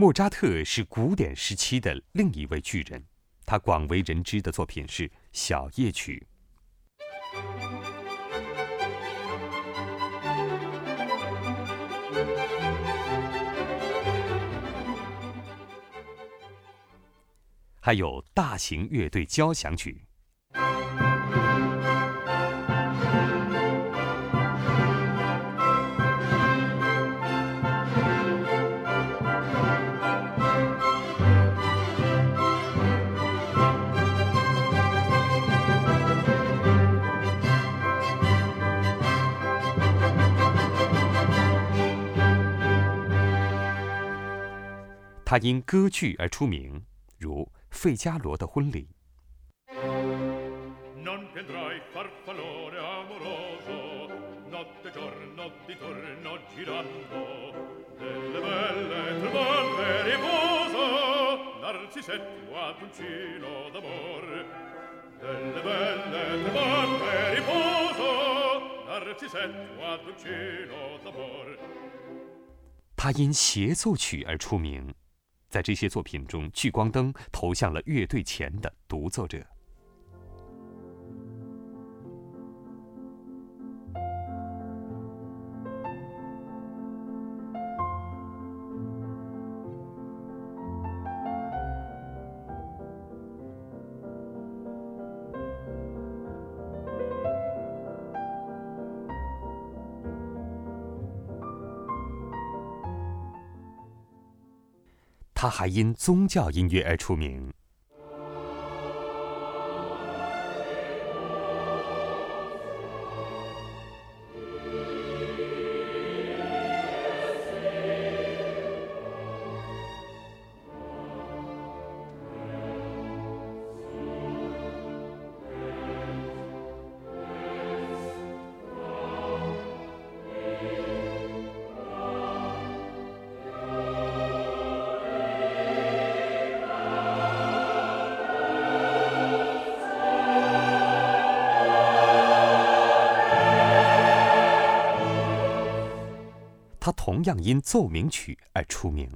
莫扎特是古典时期的另一位巨人，他广为人知的作品是《小夜曲》。还有大型乐队交响曲。他因歌剧而出名，如。费加罗的婚礼。他因协奏曲而出名。在这些作品中，聚光灯投向了乐队前的独奏者。他还因宗教音乐而出名。同样因奏鸣曲而出名。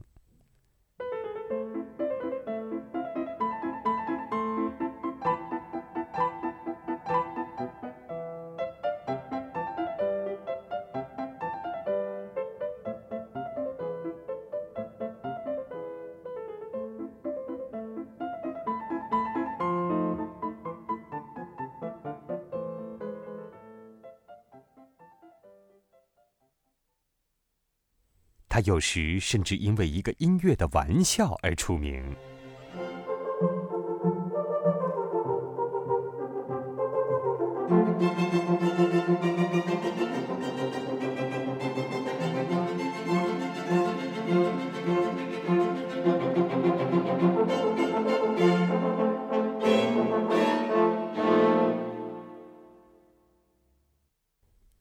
他有时甚至因为一个音乐的玩笑而出名。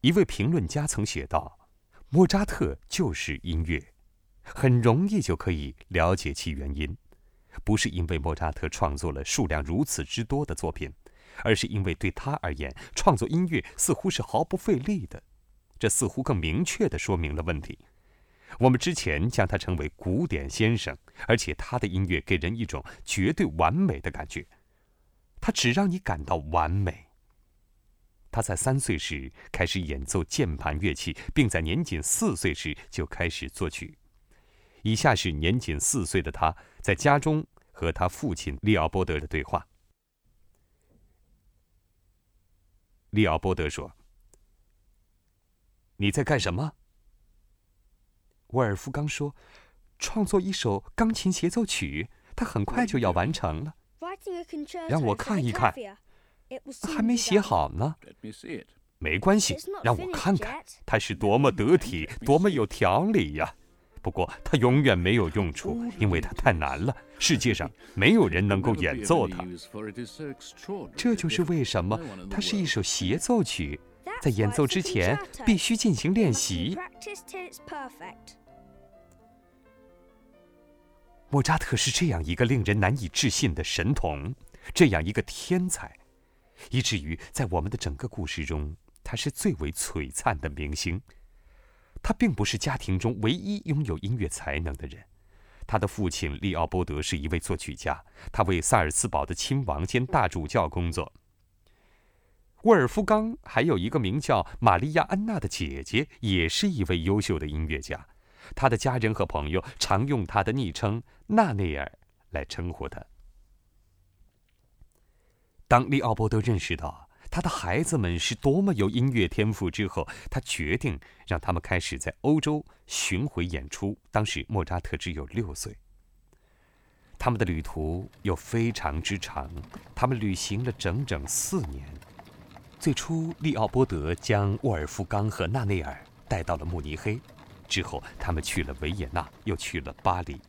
一位评论家曾写道。莫扎特就是音乐，很容易就可以了解其原因，不是因为莫扎特创作了数量如此之多的作品，而是因为对他而言，创作音乐似乎是毫不费力的。这似乎更明确地说明了问题。我们之前将他称为古典先生，而且他的音乐给人一种绝对完美的感觉，他只让你感到完美。他在三岁时开始演奏键盘乐器，并在年仅四岁时就开始作曲。以下是年仅四岁的他在家中和他父亲利奥波德的对话。利奥波德说：“你在干什么？”沃尔夫冈说：“创作一首钢琴协奏曲，他很快就要完成了。让我看一看。”还没写好呢，没关系，让我看看，它是多么得体，多么有条理呀！不过它永远没有用处，因为它太难了，世界上没有人能够演奏它。这就是为什么它是一首协奏曲，在演奏之前必须进行练习。莫扎特是这样一个令人难以置信的神童，这样一个天才。以至于在我们的整个故事中，他是最为璀璨的明星。他并不是家庭中唯一拥有音乐才能的人，他的父亲利奥波德是一位作曲家，他为萨尔茨堡的亲王兼大主教工作。沃尔夫冈还有一个名叫玛利亚安娜的姐姐，也是一位优秀的音乐家。他的家人和朋友常用他的昵称“纳内尔”来称呼他。当利奥波德认识到他的孩子们是多么有音乐天赋之后，他决定让他们开始在欧洲巡回演出。当时莫扎特只有六岁。他们的旅途又非常之长，他们旅行了整整四年。最初，利奥波德将沃尔夫冈和纳内尔带到了慕尼黑。之后，他们去了维也纳，又去了巴黎，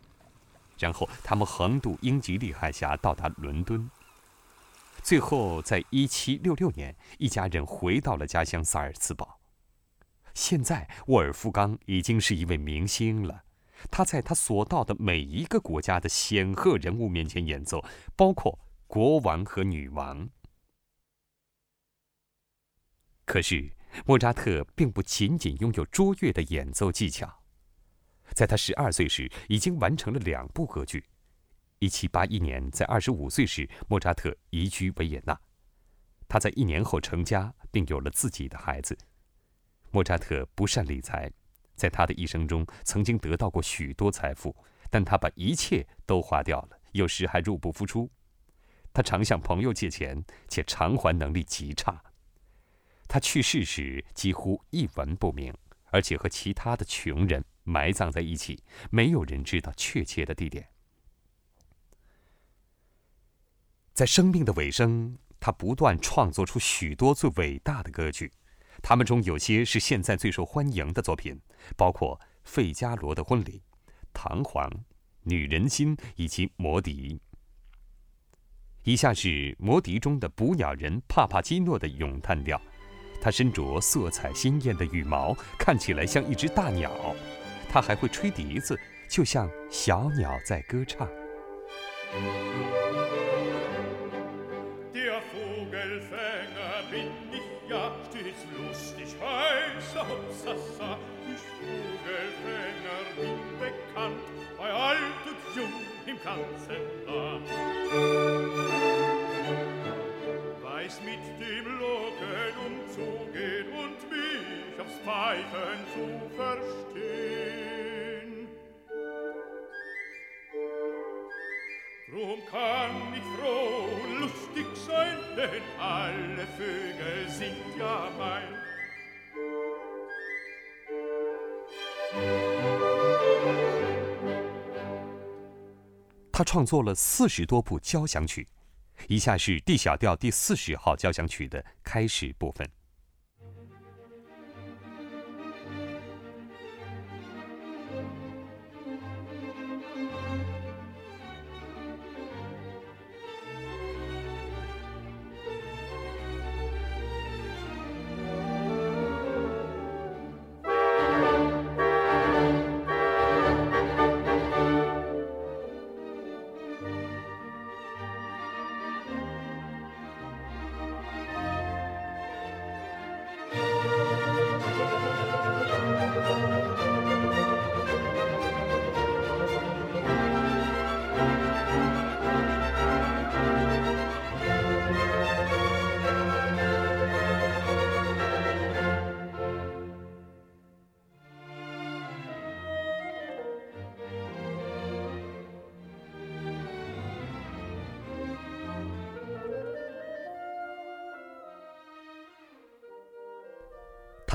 然后他们横渡英吉利海峡，到达伦敦。最后，在一七六六年，一家人回到了家乡萨尔茨堡。现在，沃尔夫冈已经是一位明星了，他在他所到的每一个国家的显赫人物面前演奏，包括国王和女王。可是。莫扎特并不仅仅拥有卓越的演奏技巧，在他十二岁时已经完成了两部歌剧。一七八一年，在二十五岁时，莫扎特移居维也纳。他在一年后成家，并有了自己的孩子。莫扎特不善理财，在他的一生中曾经得到过许多财富，但他把一切都花掉了，有时还入不敷出。他常向朋友借钱，且偿还能力极差。他去世时几乎一文不名，而且和其他的穷人埋葬在一起，没有人知道确切的地点。在生命的尾声，他不断创作出许多最伟大的歌剧，他们中有些是现在最受欢迎的作品，包括《费加罗的婚礼》《唐璜》《女人心》以及《魔笛》。以下是《魔笛》中的捕鸟人帕帕基诺的咏叹调。他身着色彩鲜艳的羽毛，看起来像一只大鸟。他还会吹笛子，就像小鸟在歌唱。Sassa, die Spugelfennerin bekannt, bei alt und jung im ganzen Land. Weiß mit dem Locken umzugehen und mich aufs Pfeifen zu verstehen. Drum kann ich froh und lustig sein, denn alle Vögel sind ja mein. 他创作了四十多部交响曲，以下是 D 小调第四十号交响曲的开始部分。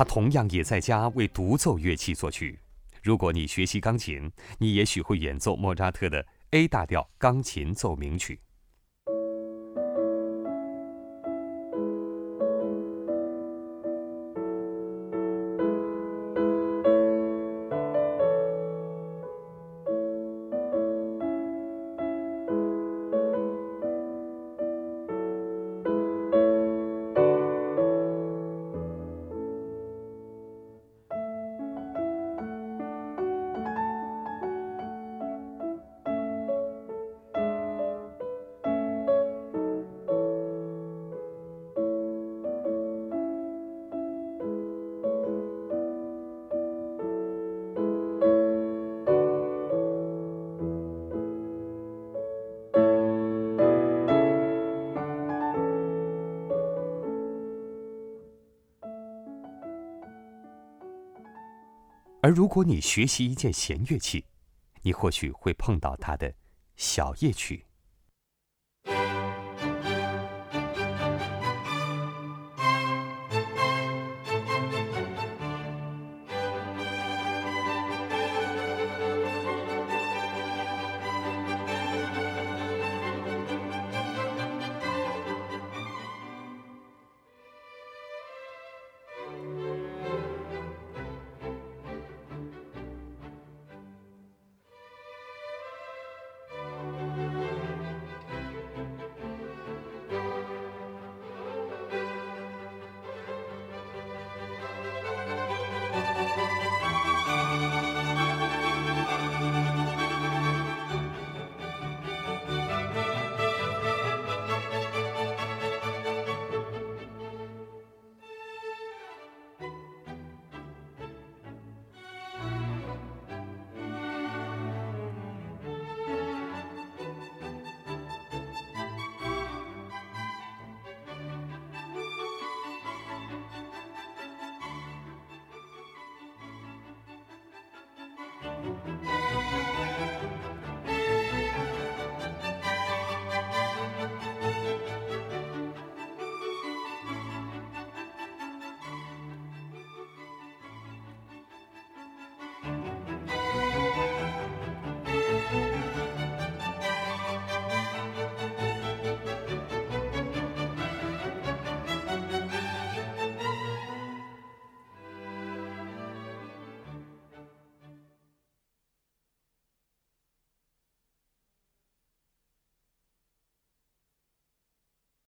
他同样也在家为独奏乐器作曲。如果你学习钢琴，你也许会演奏莫扎特的 A 大调钢琴奏鸣曲。而如果你学习一件弦乐器，你或许会碰到它的小夜曲。Música